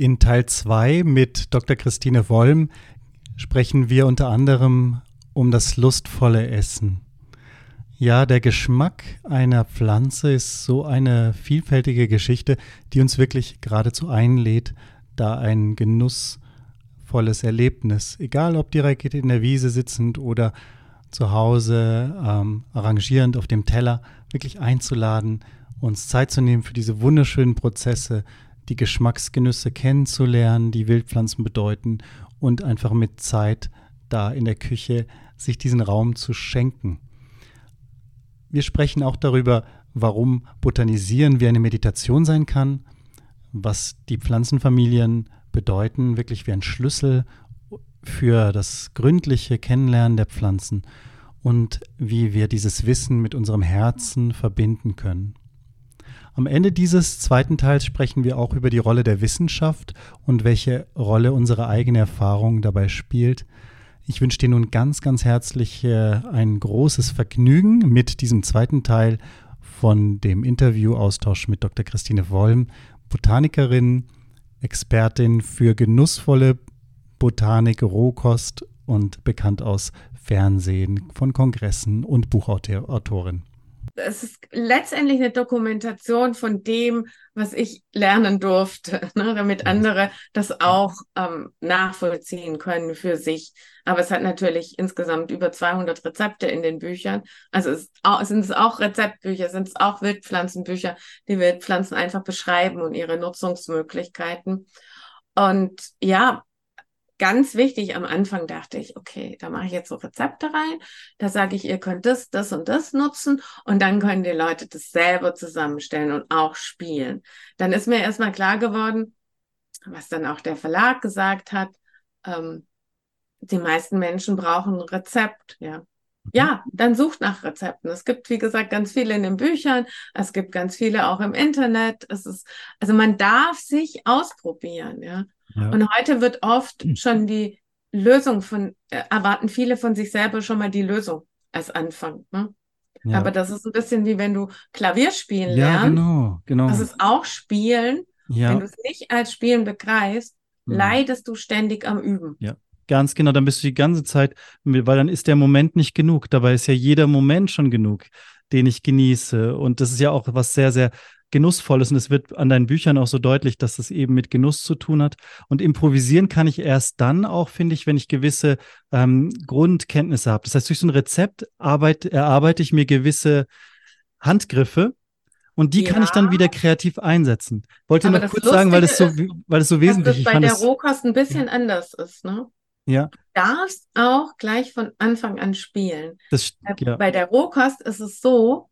In Teil 2 mit Dr. Christine Wollm sprechen wir unter anderem um das lustvolle Essen. Ja, der Geschmack einer Pflanze ist so eine vielfältige Geschichte, die uns wirklich geradezu einlädt, da ein genussvolles Erlebnis, egal ob direkt in der Wiese sitzend oder zu Hause ähm, arrangierend auf dem Teller, wirklich einzuladen, uns Zeit zu nehmen für diese wunderschönen Prozesse, die Geschmacksgenüsse kennenzulernen, die Wildpflanzen bedeuten und einfach mit Zeit da in der Küche sich diesen Raum zu schenken. Wir sprechen auch darüber, warum Botanisieren wie eine Meditation sein kann, was die Pflanzenfamilien bedeuten, wirklich wie ein Schlüssel für das gründliche Kennenlernen der Pflanzen und wie wir dieses Wissen mit unserem Herzen verbinden können. Am Ende dieses zweiten Teils sprechen wir auch über die Rolle der Wissenschaft und welche Rolle unsere eigene Erfahrung dabei spielt. Ich wünsche dir nun ganz, ganz herzlich äh, ein großes Vergnügen mit diesem zweiten Teil von dem Interview-Austausch mit Dr. Christine Wollm, Botanikerin, Expertin für genussvolle Botanik, Rohkost und bekannt aus Fernsehen, von Kongressen und Buchautorin es ist letztendlich eine Dokumentation von dem, was ich lernen durfte, ne, damit andere das auch ähm, nachvollziehen können für sich. Aber es hat natürlich insgesamt über 200 Rezepte in den Büchern. Also es auch, sind es auch Rezeptbücher, sind es auch Wildpflanzenbücher, die Wildpflanzen einfach beschreiben und ihre Nutzungsmöglichkeiten. Und ja, ganz wichtig, am Anfang dachte ich, okay, da mache ich jetzt so Rezepte rein, da sage ich, ihr könnt das, das und das nutzen und dann können die Leute das selber zusammenstellen und auch spielen. Dann ist mir erstmal klar geworden, was dann auch der Verlag gesagt hat, ähm, die meisten Menschen brauchen ein Rezept, ja. Ja, dann sucht nach Rezepten. Es gibt, wie gesagt, ganz viele in den Büchern. Es gibt ganz viele auch im Internet. Es ist, also man darf sich ausprobieren, ja. Ja. Und heute wird oft hm. schon die Lösung von, äh, erwarten viele von sich selber schon mal die Lösung als Anfang. Ne? Ja. Aber das ist ein bisschen wie wenn du Klavier spielen ja, lernst. Genau, genau. Das ist auch Spielen. Ja. Wenn du es nicht als Spielen begreifst, mhm. leidest du ständig am Üben. Ja. Ganz genau, dann bist du die ganze Zeit, weil dann ist der Moment nicht genug. Dabei ist ja jeder Moment schon genug, den ich genieße. Und das ist ja auch was sehr, sehr Genussvolles und es wird an deinen Büchern auch so deutlich, dass es eben mit Genuss zu tun hat. Und improvisieren kann ich erst dann auch, finde ich, wenn ich gewisse ähm, Grundkenntnisse habe. Das heißt, durch so ein Rezept arbeite, erarbeite ich mir gewisse Handgriffe, und die ja. kann ich dann wieder kreativ einsetzen. Wollte Aber noch kurz Lustige sagen, weil das so, weil das so wesentlich ist. Weil der Rohkost ein bisschen ja. anders ist, ne? Ja. Du darfst auch gleich von Anfang an spielen. Das, ja. Bei der Rohkost ist es so,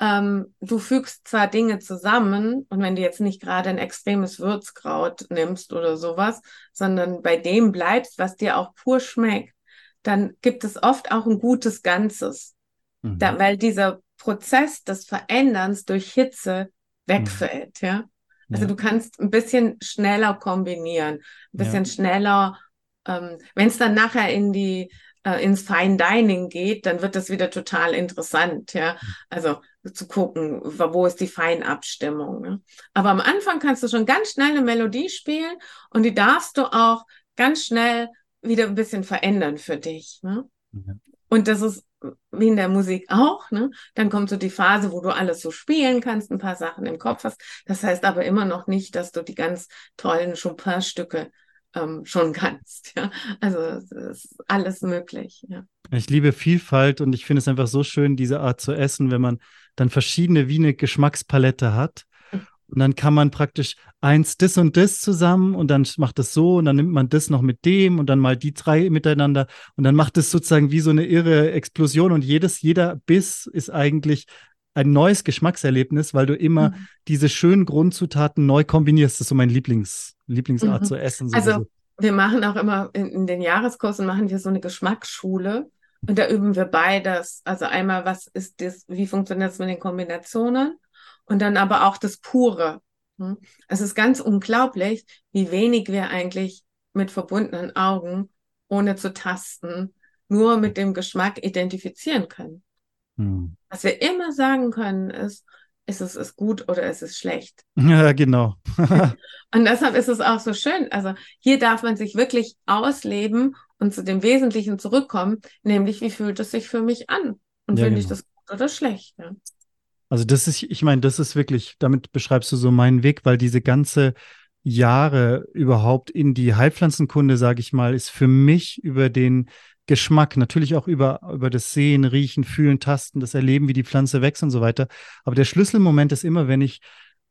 ähm, du fügst zwar Dinge zusammen und wenn du jetzt nicht gerade ein extremes Würzkraut nimmst oder sowas, sondern bei dem bleibst, was dir auch pur schmeckt, dann gibt es oft auch ein gutes Ganzes. Mhm. Da, weil dieser Prozess des Veränderns durch Hitze wegfällt, mhm. ja. Also ja. du kannst ein bisschen schneller kombinieren, ein bisschen ja. schneller, ähm, wenn es dann nachher in die äh, ins Fine Dining geht, dann wird das wieder total interessant, ja. Mhm. Also zu gucken, wo ist die Feinabstimmung. Ne? Aber am Anfang kannst du schon ganz schnell eine Melodie spielen und die darfst du auch ganz schnell wieder ein bisschen verändern für dich. Ne? Ja. Und das ist wie in der Musik auch, ne? Dann kommt so die Phase, wo du alles so spielen kannst, ein paar Sachen im Kopf hast. Das heißt aber immer noch nicht, dass du die ganz tollen Chopin-Stücke ähm, schon kannst. Ja? Also es ist alles möglich. Ja. Ich liebe Vielfalt und ich finde es einfach so schön, diese Art zu essen, wenn man dann verschiedene wie eine Geschmackspalette hat. Mhm. Und dann kann man praktisch eins das und das zusammen und dann macht es so und dann nimmt man das noch mit dem und dann mal die drei miteinander und dann macht es sozusagen wie so eine irre Explosion und jedes, jeder Biss ist eigentlich ein neues Geschmackserlebnis, weil du immer mhm. diese schönen Grundzutaten neu kombinierst. Das ist so mein Lieblings, Lieblingsart mhm. zu essen. Sowieso. Also wir machen auch immer in, in, den Jahreskursen machen wir so eine Geschmacksschule und da üben wir beides. Also einmal, was ist das, wie funktioniert das mit den Kombinationen und dann aber auch das Pure. Hm? Es ist ganz unglaublich, wie wenig wir eigentlich mit verbundenen Augen, ohne zu tasten, nur mit dem Geschmack identifizieren können. Hm. Was wir immer sagen können, ist, ist es ist gut oder ist es schlecht. Ja, genau. und deshalb ist es auch so schön. Also hier darf man sich wirklich ausleben und zu dem Wesentlichen zurückkommen, nämlich wie fühlt es sich für mich an? Und ja, finde genau. ich das gut oder schlecht? Ja. Also das ist, ich meine, das ist wirklich, damit beschreibst du so meinen Weg, weil diese ganze Jahre überhaupt in die Heilpflanzenkunde, sage ich mal, ist für mich über den Geschmack, natürlich auch über, über das Sehen, Riechen, Fühlen, Tasten, das Erleben, wie die Pflanze wächst und so weiter. Aber der Schlüsselmoment ist immer, wenn ich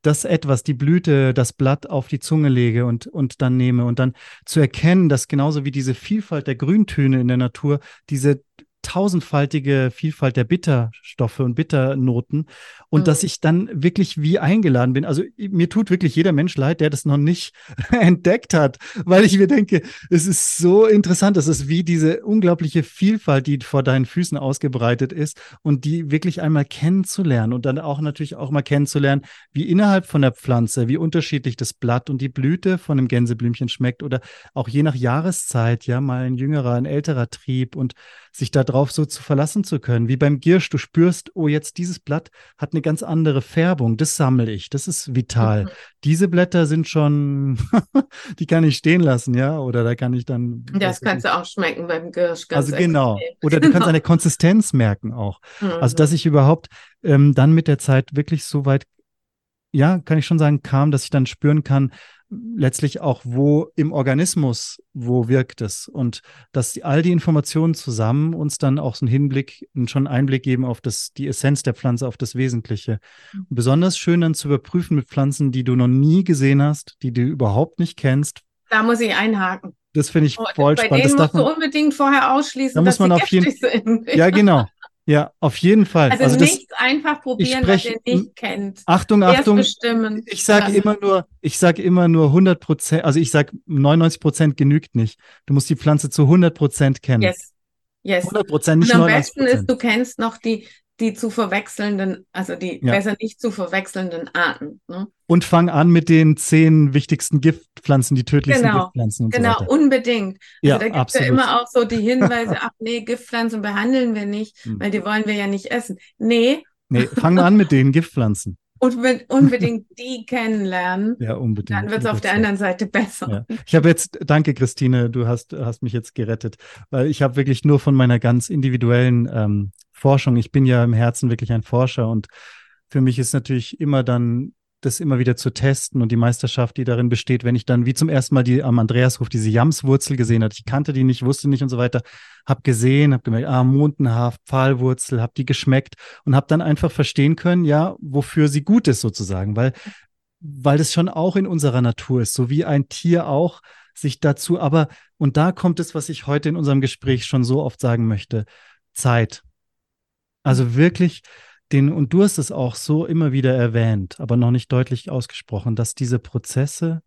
das etwas, die Blüte, das Blatt auf die Zunge lege und, und dann nehme. Und dann zu erkennen, dass genauso wie diese Vielfalt der Grüntöne in der Natur, diese tausendfaltige Vielfalt der Bitterstoffe und Bitternoten und mhm. dass ich dann wirklich wie eingeladen bin. Also mir tut wirklich jeder Mensch leid, der das noch nicht entdeckt hat, weil ich mir denke, es ist so interessant, es ist wie diese unglaubliche Vielfalt, die vor deinen Füßen ausgebreitet ist und die wirklich einmal kennenzulernen und dann auch natürlich auch mal kennenzulernen, wie innerhalb von der Pflanze, wie unterschiedlich das Blatt und die Blüte von einem Gänseblümchen schmeckt oder auch je nach Jahreszeit, ja, mal ein jüngerer, ein älterer Trieb und sich darauf so zu verlassen zu können. Wie beim Giersch, du spürst, oh, jetzt dieses Blatt hat eine ganz andere Färbung, das sammle ich, das ist vital. Mhm. Diese Blätter sind schon, die kann ich stehen lassen, ja, oder da kann ich dann. Das kannst du auch schmecken beim Giersch. also genau, oder du kannst eine Konsistenz merken auch. Mhm. Also, dass ich überhaupt ähm, dann mit der Zeit wirklich so weit ja, kann ich schon sagen, kam, dass ich dann spüren kann, letztlich auch, wo im Organismus, wo wirkt es und dass die, all die Informationen zusammen uns dann auch so einen Hinblick, schon einen Einblick geben auf das, die Essenz der Pflanze, auf das Wesentliche. Und mhm. besonders schön dann zu überprüfen mit Pflanzen, die du noch nie gesehen hast, die du überhaupt nicht kennst. Da muss ich einhaken. Das finde ich oh, voll bei spannend. Denen musst du unbedingt vorher ausschließen, da muss man auf jeden, sind. Ja, genau. Ja, auf jeden Fall. Also, also nichts das, einfach probieren, sprech, was ihr nicht kennt. Achtung, Achtung. Ich sage immer nur, ich sage immer nur 100 Prozent, also ich sage 99 Prozent genügt nicht. Du musst die Pflanze zu 100 Prozent kennen. Yes. Yes. 100 Prozent, nicht Und am besten ist, du kennst noch die, die zu verwechselnden, also die ja. besser nicht zu verwechselnden Arten. Ne? Und fang an mit den zehn wichtigsten Giftpflanzen, die tödlichsten genau. Giftpflanzen. Und genau, so unbedingt. Also ja, da gibt es ja immer auch so die Hinweise, ach nee, Giftpflanzen behandeln wir nicht, hm. weil die wollen wir ja nicht essen. Nee. Nee, fang an mit den Giftpflanzen. Und unbedingt die kennenlernen. Ja, unbedingt. Dann wird es auf der anderen Seite besser. Ja. Ich habe jetzt, danke Christine, du hast, hast mich jetzt gerettet, weil ich habe wirklich nur von meiner ganz individuellen ähm, Forschung, ich bin ja im Herzen wirklich ein Forscher und für mich ist natürlich immer dann das immer wieder zu testen und die Meisterschaft, die darin besteht, wenn ich dann wie zum ersten Mal die am Andreashof diese Jamswurzel gesehen hatte. Ich kannte die nicht, wusste nicht und so weiter, habe gesehen, habe gemerkt, ah, Mondenhaft, Pfahlwurzel, habe die geschmeckt und habe dann einfach verstehen können, ja, wofür sie gut ist sozusagen, weil weil das schon auch in unserer Natur ist, so wie ein Tier auch sich dazu, aber und da kommt es, was ich heute in unserem Gespräch schon so oft sagen möchte, Zeit. Also wirklich den, und du hast es auch so immer wieder erwähnt, aber noch nicht deutlich ausgesprochen, dass diese Prozesse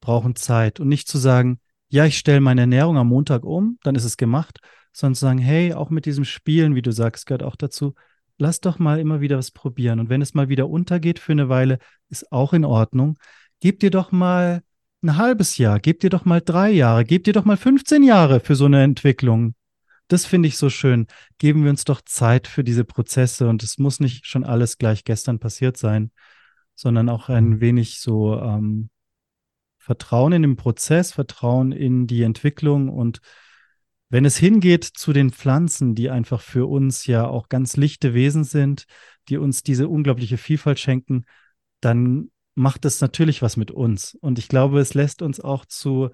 brauchen Zeit und nicht zu sagen, ja, ich stelle meine Ernährung am Montag um, dann ist es gemacht, sondern zu sagen, hey, auch mit diesem Spielen, wie du sagst, gehört auch dazu, lass doch mal immer wieder was probieren. Und wenn es mal wieder untergeht für eine Weile, ist auch in Ordnung. Gib dir doch mal ein halbes Jahr, gib dir doch mal drei Jahre, gib dir doch mal 15 Jahre für so eine Entwicklung das finde ich so schön. Geben wir uns doch Zeit für diese Prozesse und es muss nicht schon alles gleich gestern passiert sein, sondern auch ein mhm. wenig so ähm, Vertrauen in den Prozess, Vertrauen in die Entwicklung und wenn es hingeht zu den Pflanzen, die einfach für uns ja auch ganz lichte Wesen sind, die uns diese unglaubliche Vielfalt schenken, dann macht es natürlich was mit uns. Und ich glaube, es lässt uns auch zu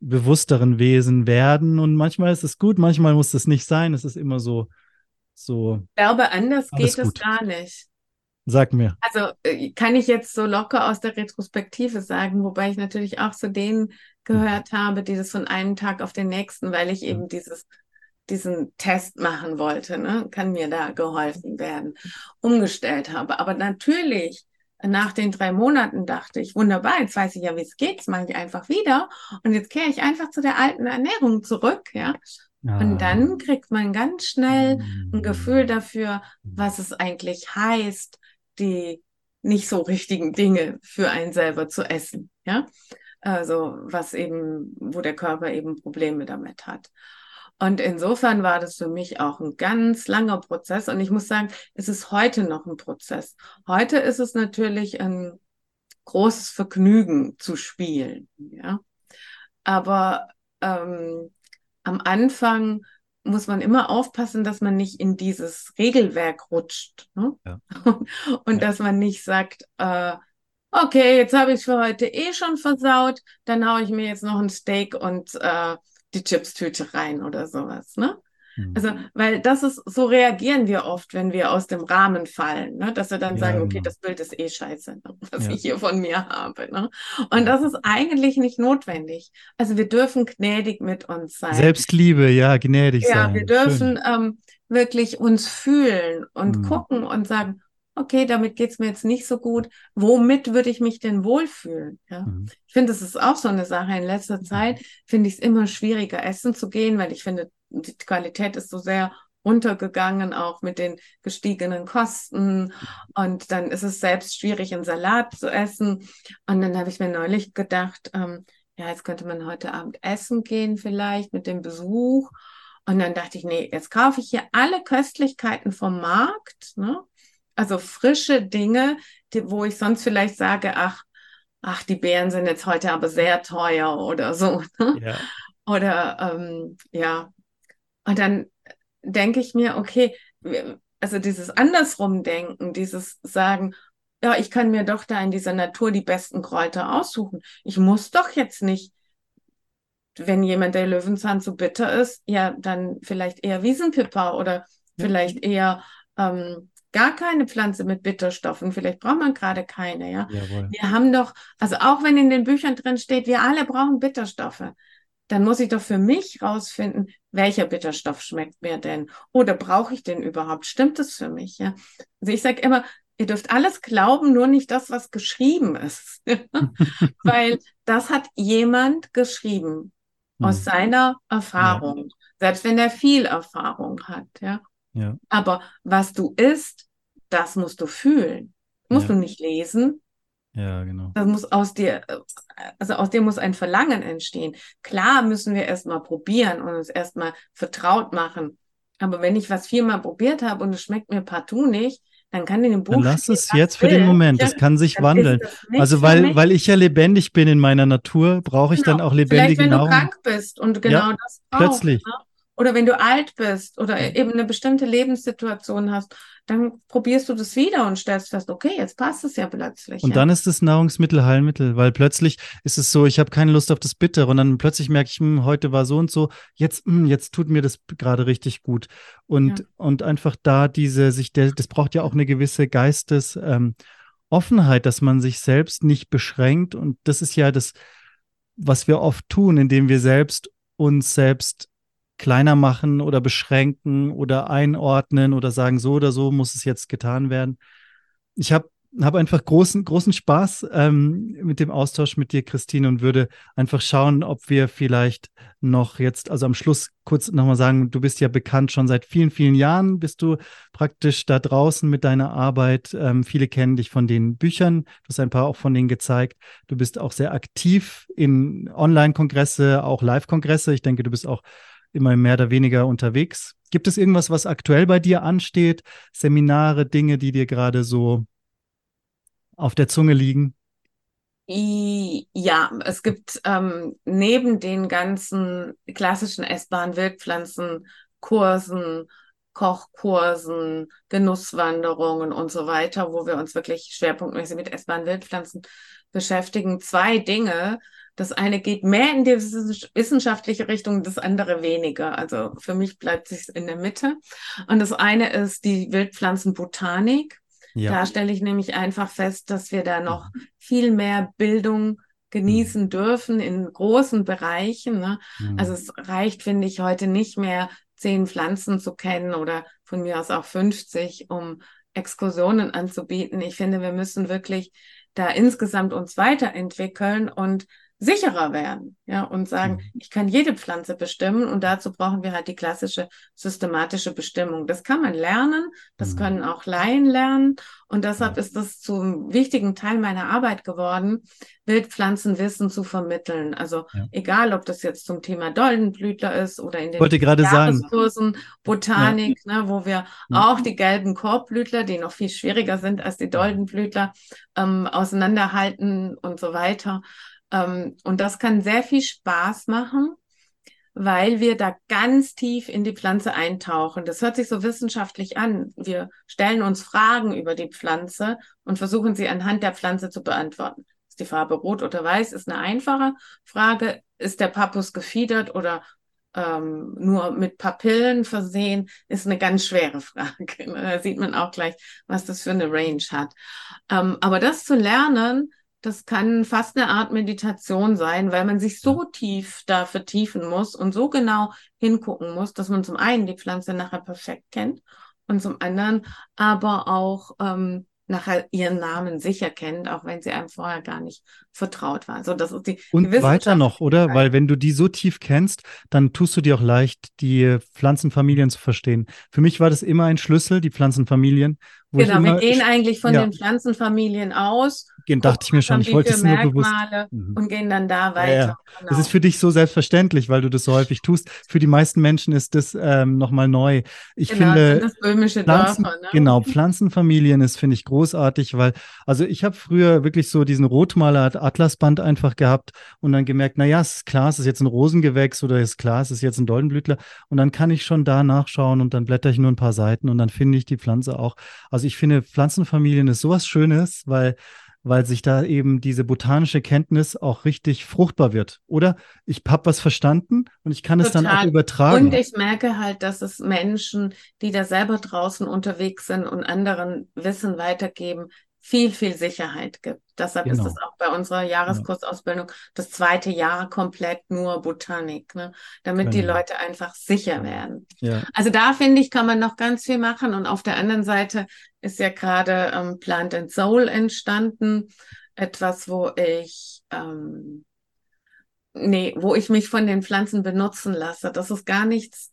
bewussteren Wesen werden. Und manchmal ist es gut, manchmal muss es nicht sein. Es ist immer so. so ich glaube, anders geht gut. es gar nicht. Sag mir. Also äh, kann ich jetzt so locker aus der Retrospektive sagen, wobei ich natürlich auch zu denen gehört habe, die das von einem Tag auf den nächsten, weil ich eben dieses diesen Test machen wollte, ne, kann mir da geholfen werden, umgestellt habe. Aber natürlich nach den drei Monaten dachte ich, wunderbar, jetzt weiß ich ja, wie es geht, das mache ich einfach wieder. Und jetzt kehre ich einfach zu der alten Ernährung zurück, ja. Ah. Und dann kriegt man ganz schnell ein Gefühl mm. dafür, was es eigentlich heißt, die nicht so richtigen Dinge für einen selber zu essen, ja. Also was eben, wo der Körper eben Probleme damit hat. Und insofern war das für mich auch ein ganz langer Prozess. Und ich muss sagen, es ist heute noch ein Prozess. Heute ist es natürlich ein großes Vergnügen zu spielen. Ja? Aber ähm, am Anfang muss man immer aufpassen, dass man nicht in dieses Regelwerk rutscht. Ne? Ja. Und ja. dass man nicht sagt, äh, okay, jetzt habe ich für heute eh schon versaut, dann haue ich mir jetzt noch ein Steak und äh, die Chipstüte rein oder sowas, ne? Mhm. Also, weil das ist, so reagieren wir oft, wenn wir aus dem Rahmen fallen, ne? dass wir dann ja, sagen, okay, genau. das Bild ist eh scheiße, ne? was ja. ich hier von mir habe. Ne? Und das ist eigentlich nicht notwendig. Also wir dürfen gnädig mit uns sein. Selbstliebe, ja, gnädig ja, sein. Ja, wir dürfen ähm, wirklich uns fühlen und mhm. gucken und sagen, okay, damit geht es mir jetzt nicht so gut. Womit würde ich mich denn wohlfühlen? Ja? Mhm. Ich finde, das ist auch so eine Sache. In letzter Zeit finde ich es immer schwieriger, essen zu gehen, weil ich finde, die Qualität ist so sehr runtergegangen, auch mit den gestiegenen Kosten. Und dann ist es selbst schwierig, einen Salat zu essen. Und dann habe ich mir neulich gedacht, ähm, ja, jetzt könnte man heute Abend essen gehen, vielleicht mit dem Besuch. Und dann dachte ich, nee, jetzt kaufe ich hier alle Köstlichkeiten vom Markt, ne? Also frische Dinge, die, wo ich sonst vielleicht sage, ach, ach, die Beeren sind jetzt heute aber sehr teuer oder so. Ne? Ja. Oder ähm, ja. Und dann denke ich mir, okay, also dieses andersrum denken, dieses sagen, ja, ich kann mir doch da in dieser Natur die besten Kräuter aussuchen. Ich muss doch jetzt nicht, wenn jemand der Löwenzahn zu bitter ist, ja, dann vielleicht eher Wiesenpipper oder vielleicht eher ähm, gar keine Pflanze mit Bitterstoffen. Vielleicht braucht man gerade keine, ja. Jawohl. Wir haben doch, also auch wenn in den Büchern drin steht, wir alle brauchen Bitterstoffe, dann muss ich doch für mich rausfinden, welcher Bitterstoff schmeckt mir denn? Oder brauche ich den überhaupt? Stimmt es für mich? Ja. Also ich sage immer, ihr dürft alles glauben, nur nicht das, was geschrieben ist. Weil das hat jemand geschrieben aus hm. seiner Erfahrung, ja. selbst wenn er viel Erfahrung hat, ja. Ja. Aber was du isst, das musst du fühlen. Musst ja. du nicht lesen. Ja, genau. Das muss aus dir, also aus dir muss ein Verlangen entstehen. Klar müssen wir erstmal probieren und uns erstmal vertraut machen. Aber wenn ich was viermal probiert habe und es schmeckt mir partout nicht, dann kann in dem Buch. Dann lass es jetzt für den Moment. Das kann sich wandeln. Also weil, weil ich ja lebendig bin in meiner Natur, brauche ich genau. dann auch lebendige Vielleicht, wenn Nahrung. du krank bist und genau ja, das brauchst. Plötzlich. Ne? Oder wenn du alt bist oder eben eine bestimmte Lebenssituation hast, dann probierst du das wieder und stellst fest, okay, jetzt passt es ja plötzlich. Und ja. dann ist es Nahrungsmittel, Heilmittel, weil plötzlich ist es so, ich habe keine Lust auf das Bittere und dann plötzlich merke ich, hm, heute war so und so, jetzt, hm, jetzt tut mir das gerade richtig gut. Und, ja. und einfach da diese, sich, der, das braucht ja auch eine gewisse Geistes, ähm, Offenheit, dass man sich selbst nicht beschränkt. Und das ist ja das, was wir oft tun, indem wir selbst uns selbst kleiner machen oder beschränken oder einordnen oder sagen, so oder so muss es jetzt getan werden. Ich habe hab einfach großen, großen Spaß ähm, mit dem Austausch mit dir, Christine, und würde einfach schauen, ob wir vielleicht noch jetzt, also am Schluss kurz nochmal sagen, du bist ja bekannt schon seit vielen, vielen Jahren, bist du praktisch da draußen mit deiner Arbeit. Ähm, viele kennen dich von den Büchern, du hast ein paar auch von denen gezeigt. Du bist auch sehr aktiv in Online-Kongresse, auch Live-Kongresse. Ich denke, du bist auch immer mehr oder weniger unterwegs. Gibt es irgendwas, was aktuell bei dir ansteht? Seminare, Dinge, die dir gerade so auf der Zunge liegen? Ja, es gibt ähm, neben den ganzen klassischen essbaren Wildpflanzen, Kursen, Kochkursen, Genusswanderungen und so weiter, wo wir uns wirklich schwerpunktmäßig mit essbaren Wildpflanzen beschäftigen. Zwei Dinge, das eine geht mehr in die wissenschaftliche Richtung, das andere weniger. Also für mich bleibt es in der Mitte. Und das eine ist die Wildpflanzenbotanik. Ja. Da stelle ich nämlich einfach fest, dass wir da noch mhm. viel mehr Bildung genießen mhm. dürfen in großen Bereichen. Ne? Mhm. Also es reicht, finde ich, heute nicht mehr zehn Pflanzen zu kennen oder von mir aus auch 50, um Exkursionen anzubieten. Ich finde, wir müssen wirklich da insgesamt uns weiterentwickeln und sicherer werden, ja, und sagen, mhm. ich kann jede Pflanze bestimmen und dazu brauchen wir halt die klassische systematische Bestimmung. Das kann man lernen, das mhm. können auch Laien lernen und deshalb ja. ist das zum wichtigen Teil meiner Arbeit geworden, Wildpflanzenwissen zu vermitteln. Also ja. egal, ob das jetzt zum Thema Doldenblütler ist oder in den Wollte Jahreskursen sagen. Botanik, ja. ne, wo wir auch die gelben Korbblütler, die noch viel schwieriger sind als die Doldenblütler, ähm, auseinanderhalten und so weiter. Ähm, und das kann sehr viel Spaß machen, weil wir da ganz tief in die Pflanze eintauchen. Das hört sich so wissenschaftlich an. Wir stellen uns Fragen über die Pflanze und versuchen sie anhand der Pflanze zu beantworten. Ist die Farbe rot oder weiß? Ist eine einfache Frage. Ist der Pappus gefiedert oder ähm, nur mit Papillen versehen, ist eine ganz schwere Frage. Da sieht man auch gleich, was das für eine Range hat. Ähm, aber das zu lernen, das kann fast eine Art Meditation sein, weil man sich so tief da vertiefen muss und so genau hingucken muss, dass man zum einen die Pflanze nachher perfekt kennt und zum anderen aber auch ähm, nachher ihren Namen sicher kennt, auch wenn sie einem vorher gar nicht vertraut war. Also das ist die und weiter noch, oder? Weil wenn du die so tief kennst, dann tust du dir auch leicht, die Pflanzenfamilien zu verstehen. Für mich war das immer ein Schlüssel, die Pflanzenfamilien. Genau, wir gehen eigentlich von ja. den Pflanzenfamilien aus gehen, dachte ich mir schon. Ich wollte es nur bewusst. Mhm. Und gehen dann da weiter. Ja, ja. Genau. Das ist für dich so selbstverständlich, weil du das so häufig tust. Für die meisten Menschen ist das ähm, nochmal neu. Ich genau, finde. Das böhmische Pflanzen, Dörfer, ne? Genau, Pflanzenfamilien ist, finde ich, großartig, weil, also ich habe früher wirklich so diesen Rotmaler Atlasband einfach gehabt und dann gemerkt, naja, es ist klar, es ist jetzt ein Rosengewächs oder ist klar, es ist jetzt ein Doldenblütler. Und dann kann ich schon da nachschauen und dann blätter ich nur ein paar Seiten und dann finde ich die Pflanze auch. Also ich finde, Pflanzenfamilien ist sowas Schönes, weil weil sich da eben diese botanische Kenntnis auch richtig fruchtbar wird. Oder ich habe was verstanden und ich kann Total. es dann auch übertragen. Und ich merke halt, dass es Menschen, die da selber draußen unterwegs sind und anderen Wissen weitergeben, viel, viel Sicherheit gibt. Deshalb genau. ist es auch bei unserer Jahreskursausbildung das zweite Jahr komplett nur Botanik, ne? damit genau. die Leute einfach sicher werden. Ja. Also da finde ich, kann man noch ganz viel machen. Und auf der anderen Seite ist ja gerade ähm, Plant and Soul entstanden. Etwas, wo ich, ähm, nee, wo ich mich von den Pflanzen benutzen lasse. Das ist gar nichts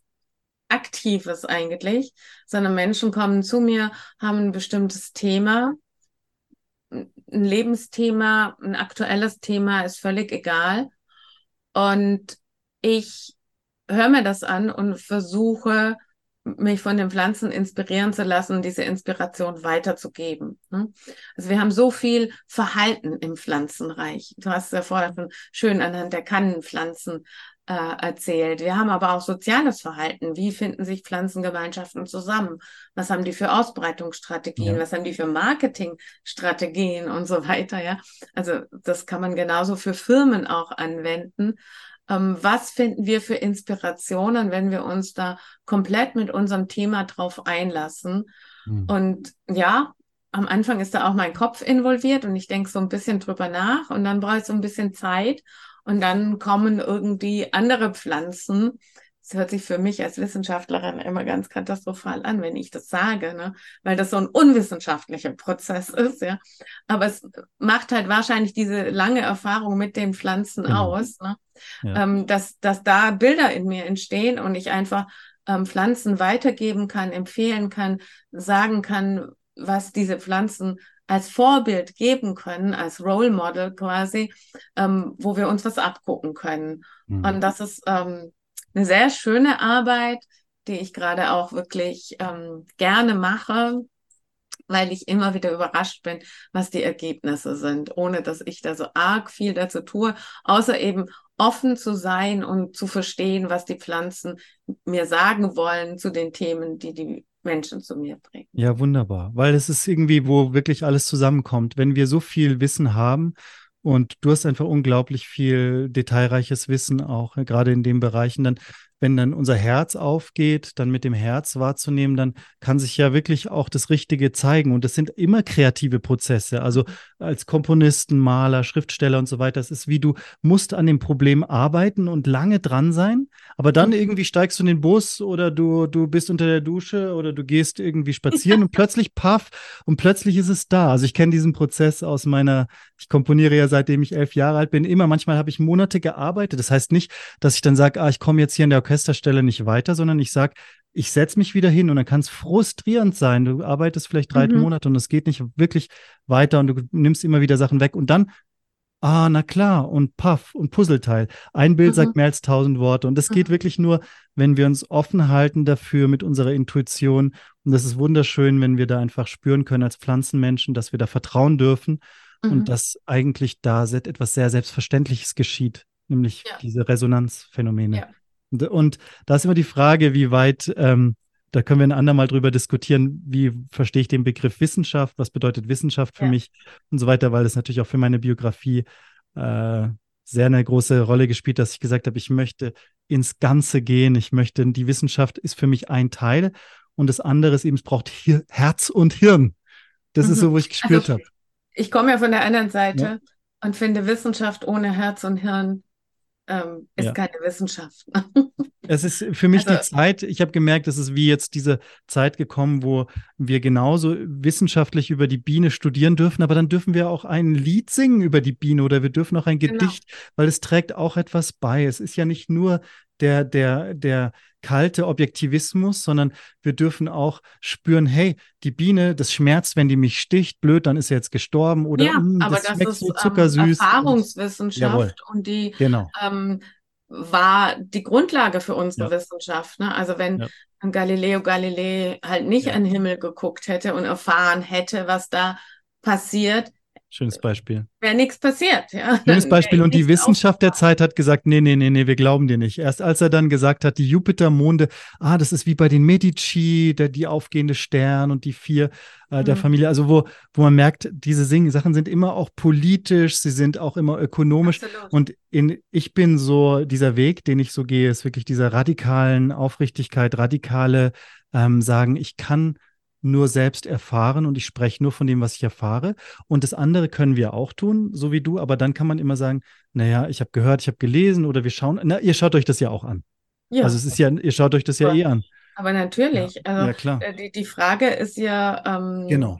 Aktives eigentlich, sondern Menschen kommen zu mir, haben ein bestimmtes Thema ein Lebensthema, ein aktuelles Thema ist völlig egal. Und ich höre mir das an und versuche, mich von den Pflanzen inspirieren zu lassen, diese Inspiration weiterzugeben. Ne? Also wir haben so viel Verhalten im Pflanzenreich. Du hast ja vorher schon schön anhand der Kannenpflanzen äh, erzählt. Wir haben aber auch soziales Verhalten. Wie finden sich Pflanzengemeinschaften zusammen? Was haben die für Ausbreitungsstrategien? Ja. Was haben die für Marketingstrategien und so weiter? Ja, also das kann man genauso für Firmen auch anwenden. Ähm, was finden wir für Inspirationen, wenn wir uns da komplett mit unserem Thema drauf einlassen? Mhm. Und ja, am Anfang ist da auch mein Kopf involviert und ich denke so ein bisschen drüber nach und dann brauche ich so ein bisschen Zeit und dann kommen irgendwie andere Pflanzen. Das hört sich für mich als Wissenschaftlerin immer ganz katastrophal an, wenn ich das sage, ne? weil das so ein unwissenschaftlicher Prozess ist, ja. Aber es macht halt wahrscheinlich diese lange Erfahrung mit den Pflanzen genau. aus, ne? ja. ähm, dass, dass da Bilder in mir entstehen und ich einfach ähm, Pflanzen weitergeben kann, empfehlen kann, sagen kann, was diese Pflanzen als Vorbild geben können, als Role Model quasi, ähm, wo wir uns was abgucken können. Mhm. Und das ist ähm, eine sehr schöne Arbeit, die ich gerade auch wirklich ähm, gerne mache, weil ich immer wieder überrascht bin, was die Ergebnisse sind, ohne dass ich da so arg viel dazu tue, außer eben offen zu sein und zu verstehen, was die Pflanzen mir sagen wollen zu den Themen, die die Menschen zu mir bringen. Ja, wunderbar, weil es ist irgendwie, wo wirklich alles zusammenkommt. Wenn wir so viel Wissen haben und du hast einfach unglaublich viel detailreiches Wissen auch, äh, gerade in den Bereichen, dann wenn dann unser Herz aufgeht, dann mit dem Herz wahrzunehmen, dann kann sich ja wirklich auch das Richtige zeigen. Und das sind immer kreative Prozesse. Also als Komponisten, Maler, Schriftsteller und so weiter. Das ist wie du musst an dem Problem arbeiten und lange dran sein, aber dann mhm. irgendwie steigst du in den Bus oder du, du bist unter der Dusche oder du gehst irgendwie spazieren und plötzlich paff und plötzlich ist es da. Also ich kenne diesen Prozess aus meiner, ich komponiere ja seitdem ich elf Jahre alt bin, immer. Manchmal habe ich Monate gearbeitet. Das heißt nicht, dass ich dann sage, ah, ich komme jetzt hier in der Orchesterstelle nicht weiter, sondern ich sage, ich setze mich wieder hin und dann kann es frustrierend sein. Du arbeitest vielleicht drei mhm. Monate und es geht nicht wirklich weiter und du nimmst immer wieder Sachen weg und dann, ah, na klar, und Puff und Puzzleteil. Ein Bild mhm. sagt mehr als tausend Worte und das mhm. geht wirklich nur, wenn wir uns offen halten dafür mit unserer Intuition. Und das ist wunderschön, wenn wir da einfach spüren können als Pflanzenmenschen, dass wir da vertrauen dürfen und mhm. dass eigentlich da etwas sehr Selbstverständliches geschieht, nämlich ja. diese Resonanzphänomene. Ja. Und da ist immer die Frage, wie weit, ähm, da können wir ein andermal drüber diskutieren, wie verstehe ich den Begriff Wissenschaft, was bedeutet Wissenschaft für ja. mich und so weiter, weil es natürlich auch für meine Biografie äh, sehr eine große Rolle gespielt, dass ich gesagt habe, ich möchte ins Ganze gehen, ich möchte, die Wissenschaft ist für mich ein Teil und das andere ist eben, es braucht Hir Herz und Hirn. Das mhm. ist so, wo ich gespürt also, habe. Ich komme ja von der anderen Seite ja. und finde Wissenschaft ohne Herz und Hirn ähm, ist ja. keine Wissenschaft. es ist für mich also, die Zeit, ich habe gemerkt, es ist wie jetzt diese Zeit gekommen, wo wir genauso wissenschaftlich über die Biene studieren dürfen, aber dann dürfen wir auch ein Lied singen über die Biene oder wir dürfen auch ein genau. Gedicht, genau. weil es trägt auch etwas bei. Es ist ja nicht nur der, der, der kalte Objektivismus, sondern wir dürfen auch spüren, hey, die Biene, das schmerzt, wenn die mich sticht, blöd, dann ist er jetzt gestorben oder ja, mh, hm, aber das, das ist so ähm, zuckersüß. Erfahrungswissenschaft und, und die genau. ähm, war die Grundlage für unsere ja. Wissenschaft. Ne? Also wenn ja. Galileo Galilei halt nicht ja. an den Himmel geguckt hätte und erfahren hätte, was da passiert, Schönes Beispiel. Wäre nichts passiert, ja. Schönes Beispiel. Und die Wissenschaft der Zeit hat gesagt, nee, nee, nee, nee, wir glauben dir nicht. Erst als er dann gesagt hat, die Jupitermonde, ah, das ist wie bei den Medici, der, die aufgehende Stern und die vier äh, der mhm. Familie. Also wo, wo man merkt, diese Sachen sind immer auch politisch, sie sind auch immer ökonomisch. Absolut. Und in, ich bin so, dieser Weg, den ich so gehe, ist wirklich dieser radikalen Aufrichtigkeit, radikale ähm, sagen, ich kann nur selbst erfahren und ich spreche nur von dem, was ich erfahre. Und das andere können wir auch tun, so wie du, aber dann kann man immer sagen, naja, ich habe gehört, ich habe gelesen oder wir schauen, na, ihr schaut euch das ja auch an. Ja. Also es ist ja, ihr schaut euch das aber, ja eh an. Aber natürlich, ja, also ja, klar. Äh, die, die Frage ist ja, ähm, genau.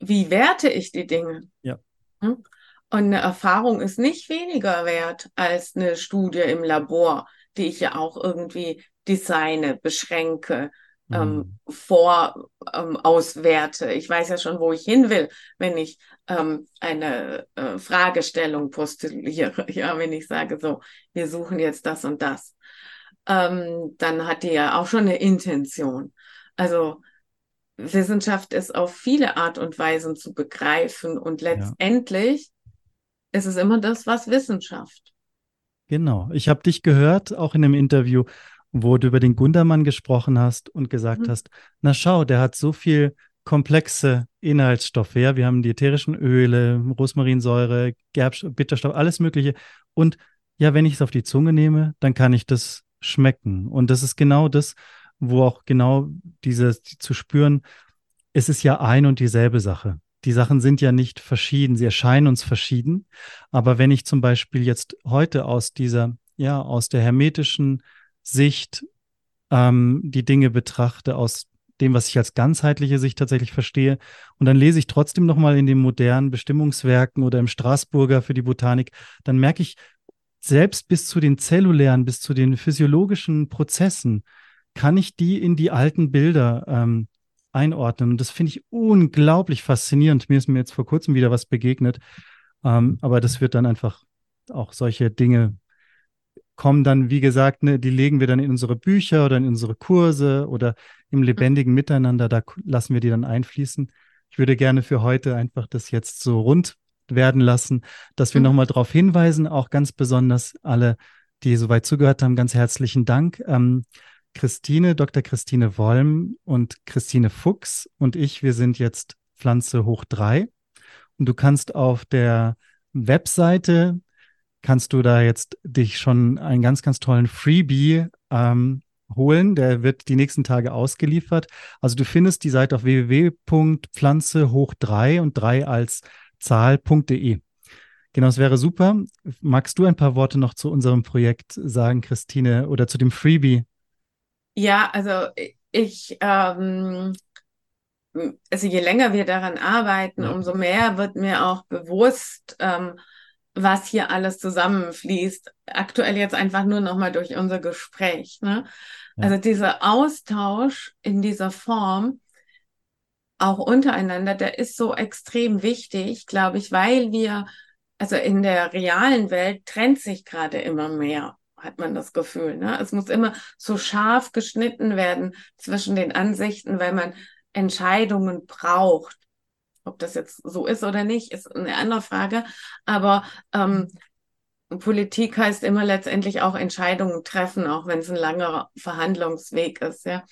wie werte ich die Dinge? Ja. Hm? Und eine Erfahrung ist nicht weniger wert als eine Studie im Labor, die ich ja auch irgendwie designe, beschränke, ähm, mhm. vor ähm, auswerte. Ich weiß ja schon, wo ich hin will, wenn ich ähm, eine äh, Fragestellung postuliere. Ja, wenn ich sage, so, wir suchen jetzt das und das, ähm, dann hat die ja auch schon eine Intention. Also Wissenschaft ist auf viele Art und Weisen zu begreifen und letztendlich ja. ist es immer das, was Wissenschaft. Genau. Ich habe dich gehört, auch in einem Interview, wo du über den Gundermann gesprochen hast und gesagt mhm. hast, na schau, der hat so viel komplexe Inhaltsstoffe. Ja, wir haben die ätherischen Öle, Rosmarinsäure, Gerbstoff, Bitterstoff, alles Mögliche. Und ja, wenn ich es auf die Zunge nehme, dann kann ich das schmecken. Und das ist genau das, wo auch genau dieses zu spüren, es ist ja ein und dieselbe Sache. Die Sachen sind ja nicht verschieden, sie erscheinen uns verschieden. Aber wenn ich zum Beispiel jetzt heute aus dieser, ja, aus der hermetischen Sicht ähm, die Dinge betrachte, aus dem, was ich als ganzheitliche Sicht tatsächlich verstehe. Und dann lese ich trotzdem nochmal in den modernen Bestimmungswerken oder im Straßburger für die Botanik, dann merke ich, selbst bis zu den zellulären, bis zu den physiologischen Prozessen, kann ich die in die alten Bilder ähm, einordnen. Und das finde ich unglaublich faszinierend. Mir ist mir jetzt vor kurzem wieder was begegnet. Ähm, aber das wird dann einfach auch solche Dinge kommen dann, wie gesagt, ne, die legen wir dann in unsere Bücher oder in unsere Kurse oder im lebendigen Miteinander, da lassen wir die dann einfließen. Ich würde gerne für heute einfach das jetzt so rund werden lassen, dass wir mhm. nochmal darauf hinweisen, auch ganz besonders alle, die soweit zugehört haben, ganz herzlichen Dank. Ähm, Christine, Dr. Christine Wolm und Christine Fuchs und ich, wir sind jetzt Pflanze hoch drei. Und du kannst auf der Webseite kannst du da jetzt dich schon einen ganz, ganz tollen Freebie ähm, holen. Der wird die nächsten Tage ausgeliefert. Also du findest die Seite auf www.pflanze hoch 3 und 3 als Zahl.de. Genau, es wäre super. Magst du ein paar Worte noch zu unserem Projekt sagen, Christine, oder zu dem Freebie? Ja, also ich, ähm, also je länger wir daran arbeiten, ja. umso mehr wird mir auch bewusst, ähm, was hier alles zusammenfließt. Aktuell jetzt einfach nur nochmal durch unser Gespräch. Ne? Ja. Also dieser Austausch in dieser Form, auch untereinander, der ist so extrem wichtig, glaube ich, weil wir, also in der realen Welt trennt sich gerade immer mehr hat man das Gefühl. Ne? Es muss immer so scharf geschnitten werden zwischen den Ansichten, weil man Entscheidungen braucht. Ob das jetzt so ist oder nicht, ist eine andere Frage. Aber ähm, Politik heißt immer letztendlich auch Entscheidungen treffen, auch wenn es ein langer Verhandlungsweg ist. Ja.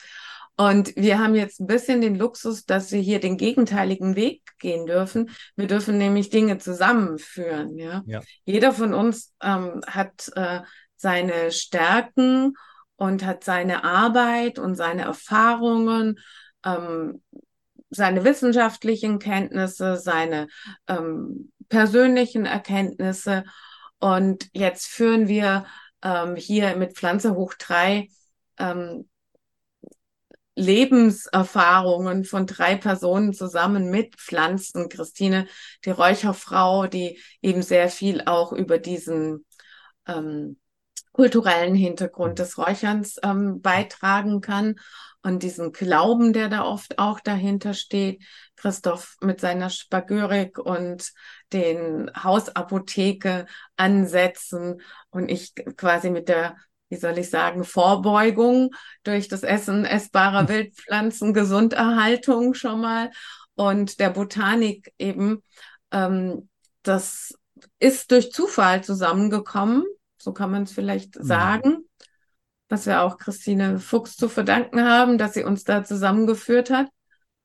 Und wir haben jetzt ein bisschen den Luxus, dass wir hier den gegenteiligen Weg gehen dürfen. Wir dürfen nämlich Dinge zusammenführen. Ja. ja. Jeder von uns ähm, hat äh, seine Stärken und hat seine Arbeit und seine Erfahrungen ähm, seine wissenschaftlichen Kenntnisse, seine ähm, persönlichen Erkenntnisse. Und jetzt führen wir ähm, hier mit Pflanze hoch drei ähm, Lebenserfahrungen von drei Personen zusammen mit Pflanzen. Christine, die Räucherfrau, die eben sehr viel auch über diesen ähm, kulturellen Hintergrund des Räucherns ähm, beitragen kann und diesen Glauben, der da oft auch dahinter steht. Christoph mit seiner Spagyrik und den Hausapotheke ansetzen und ich quasi mit der wie soll ich sagen, Vorbeugung durch das Essen essbarer hm. Wildpflanzen, Gesunderhaltung schon mal und der Botanik eben. Ähm, das ist durch Zufall zusammengekommen, so kann man es vielleicht mhm. sagen was wir auch Christine Fuchs zu verdanken haben, dass sie uns da zusammengeführt hat.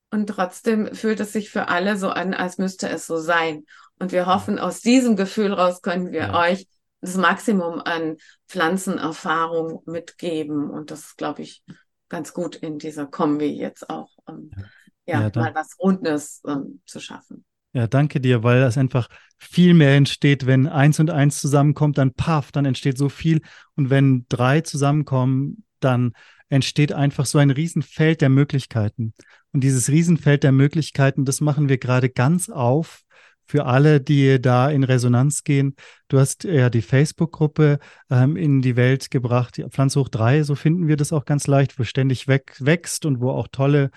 Und trotzdem fühlt es sich für alle so an, als müsste es so sein. Und wir hoffen, aus diesem Gefühl raus können wir ja. euch das Maximum an Pflanzenerfahrung mitgeben. Und das ist, glaube ich, ganz gut in dieser Kombi jetzt auch, ähm, ja, ja mal was Rundes ähm, zu schaffen. Ja, danke dir, weil das einfach viel mehr entsteht, wenn eins und eins zusammenkommt, dann paff, dann entsteht so viel. Und wenn drei zusammenkommen, dann entsteht einfach so ein Riesenfeld der Möglichkeiten. Und dieses Riesenfeld der Möglichkeiten, das machen wir gerade ganz auf für alle, die da in Resonanz gehen. Du hast ja die Facebook-Gruppe ähm, in die Welt gebracht, Pflanze hoch drei, so finden wir das auch ganz leicht, wo ständig weg, wächst und wo auch tolle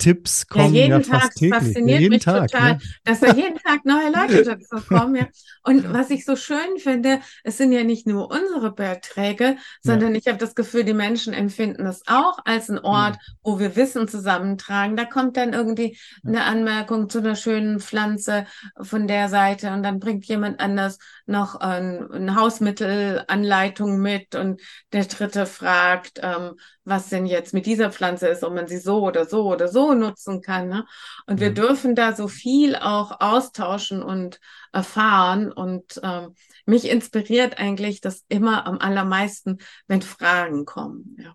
Tipps kommen ja, jeden ja Tag, fast täglich. fasziniert ja, jeden mich Tag, total, ne? dass da jeden Tag neue Leute dazu kommen. Ja. Und was ich so schön finde, es sind ja nicht nur unsere Beiträge, sondern ich habe das Gefühl, die Menschen empfinden es auch als ein Ort, wo wir Wissen zusammentragen. Da kommt dann irgendwie eine Anmerkung zu einer schönen Pflanze von der Seite und dann bringt jemand anders noch ein, eine Hausmittelanleitung mit und der dritte fragt, ähm, was denn jetzt mit dieser Pflanze ist, ob man sie so oder so oder so nutzen kann. Ne? Und wir mhm. dürfen da so viel auch austauschen und erfahren. Und ähm, mich inspiriert eigentlich das immer am allermeisten, wenn Fragen kommen. Ja.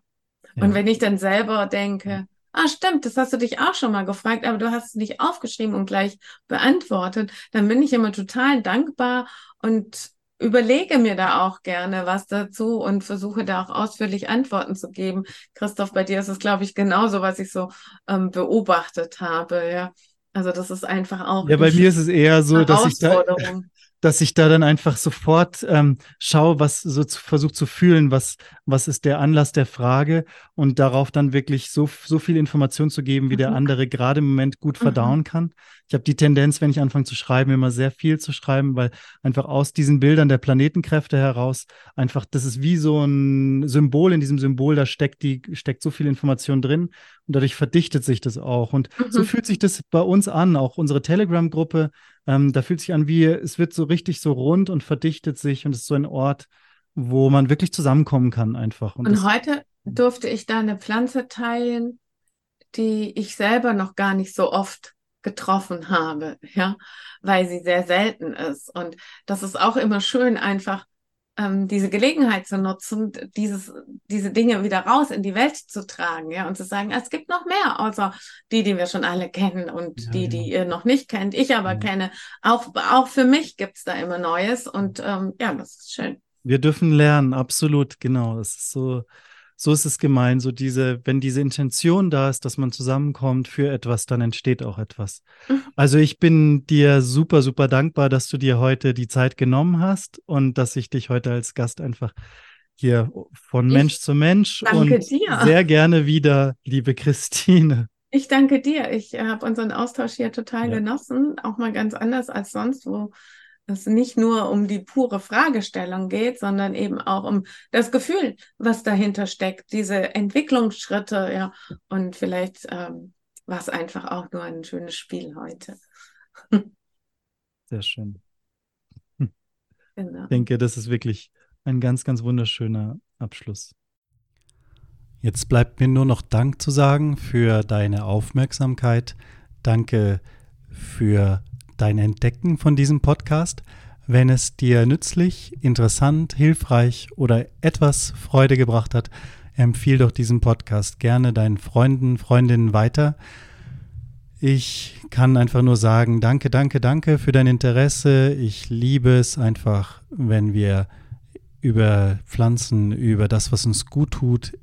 ja. Und wenn ich dann selber denke, ah stimmt, das hast du dich auch schon mal gefragt, aber du hast es nicht aufgeschrieben und gleich beantwortet, dann bin ich immer total dankbar und überlege mir da auch gerne was dazu und versuche da auch ausführlich Antworten zu geben. Christoph, bei dir ist es, glaube ich, genauso, was ich so ähm, beobachtet habe. Ja, also das ist einfach auch. Ja, bei mir ist es eher so, dass ich da, dass ich da dann einfach sofort ähm, schaue, was so zu, versuche zu fühlen, was, was ist der Anlass der Frage und darauf dann wirklich so, so viel Information zu geben, wie mhm. der andere gerade im Moment gut mhm. verdauen mhm. kann. Ich habe die Tendenz, wenn ich anfange zu schreiben, immer sehr viel zu schreiben, weil einfach aus diesen Bildern der Planetenkräfte heraus einfach, das ist wie so ein Symbol, in diesem Symbol, da steckt die, steckt so viel Information drin und dadurch verdichtet sich das auch. Und mhm. so fühlt sich das bei uns an, auch unsere Telegram-Gruppe ähm, da fühlt sich an wie, es wird so richtig so rund und verdichtet sich und es ist so ein Ort, wo man wirklich zusammenkommen kann einfach. Und, und heute durfte ich da eine Pflanze teilen, die ich selber noch gar nicht so oft getroffen habe, ja, weil sie sehr selten ist. Und das ist auch immer schön, einfach ähm, diese Gelegenheit zu nutzen, dieses, diese Dinge wieder raus in die Welt zu tragen, ja, und zu sagen, es gibt noch mehr, außer die, die wir schon alle kennen und ja, die, die ihr noch nicht kennt, ich aber ja. kenne. Auch, auch für mich gibt es da immer Neues und ähm, ja, das ist schön. Wir dürfen lernen, absolut, genau. Es ist so, so ist es gemeint, so diese, wenn diese Intention da ist, dass man zusammenkommt für etwas, dann entsteht auch etwas. Mhm. Also ich bin dir super, super dankbar, dass du dir heute die Zeit genommen hast und dass ich dich heute als Gast einfach hier von Mensch ich zu Mensch und dir. sehr gerne wieder, liebe Christine. Ich danke dir. Ich habe unseren Austausch hier total ja. genossen, auch mal ganz anders als sonst, wo es nicht nur um die pure Fragestellung geht, sondern eben auch um das Gefühl, was dahinter steckt, diese Entwicklungsschritte, ja. Und vielleicht ähm, war es einfach auch nur ein schönes Spiel heute. Sehr schön. Genau. Ich denke, das ist wirklich ein ganz, ganz wunderschöner Abschluss. Jetzt bleibt mir nur noch Dank zu sagen für deine Aufmerksamkeit. Danke für dein Entdecken von diesem Podcast. Wenn es dir nützlich, interessant, hilfreich oder etwas Freude gebracht hat, empfiehl doch diesen Podcast gerne deinen Freunden, Freundinnen weiter. Ich kann einfach nur sagen, danke, danke, danke für dein Interesse. Ich liebe es einfach, wenn wir über Pflanzen, über das, was uns gut tut,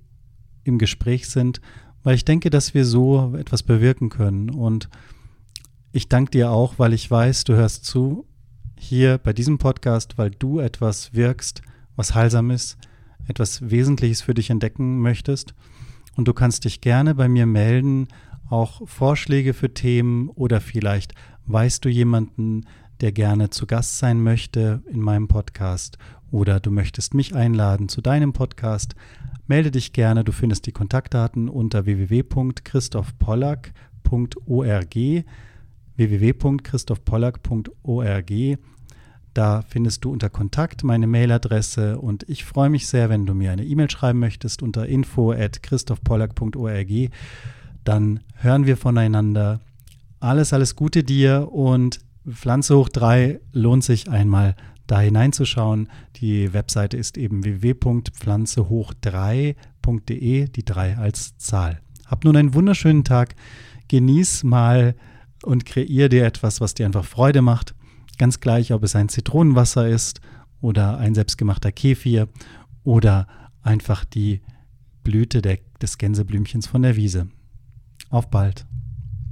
im Gespräch sind, weil ich denke, dass wir so etwas bewirken können. Und ich danke dir auch, weil ich weiß, du hörst zu hier bei diesem Podcast, weil du etwas wirkst, was heilsam ist, etwas Wesentliches für dich entdecken möchtest. Und du kannst dich gerne bei mir melden, auch Vorschläge für Themen oder vielleicht weißt du jemanden, der gerne zu Gast sein möchte in meinem Podcast oder du möchtest mich einladen zu deinem Podcast, melde dich gerne. Du findest die Kontaktdaten unter www.christophpollack.org www.christophpollack.org. Da findest du unter Kontakt meine Mailadresse und ich freue mich sehr, wenn du mir eine E-Mail schreiben möchtest unter info@christophpollack.org. Dann hören wir voneinander. Alles, alles Gute dir und Pflanze hoch 3 lohnt sich einmal da hineinzuschauen. Die Webseite ist eben www.pflanzehoch3.de, die 3 als Zahl. Hab nun einen wunderschönen Tag. Genieß mal und kreier dir etwas, was dir einfach Freude macht. Ganz gleich, ob es ein Zitronenwasser ist oder ein selbstgemachter Kefir oder einfach die Blüte der, des Gänseblümchens von der Wiese. Auf bald.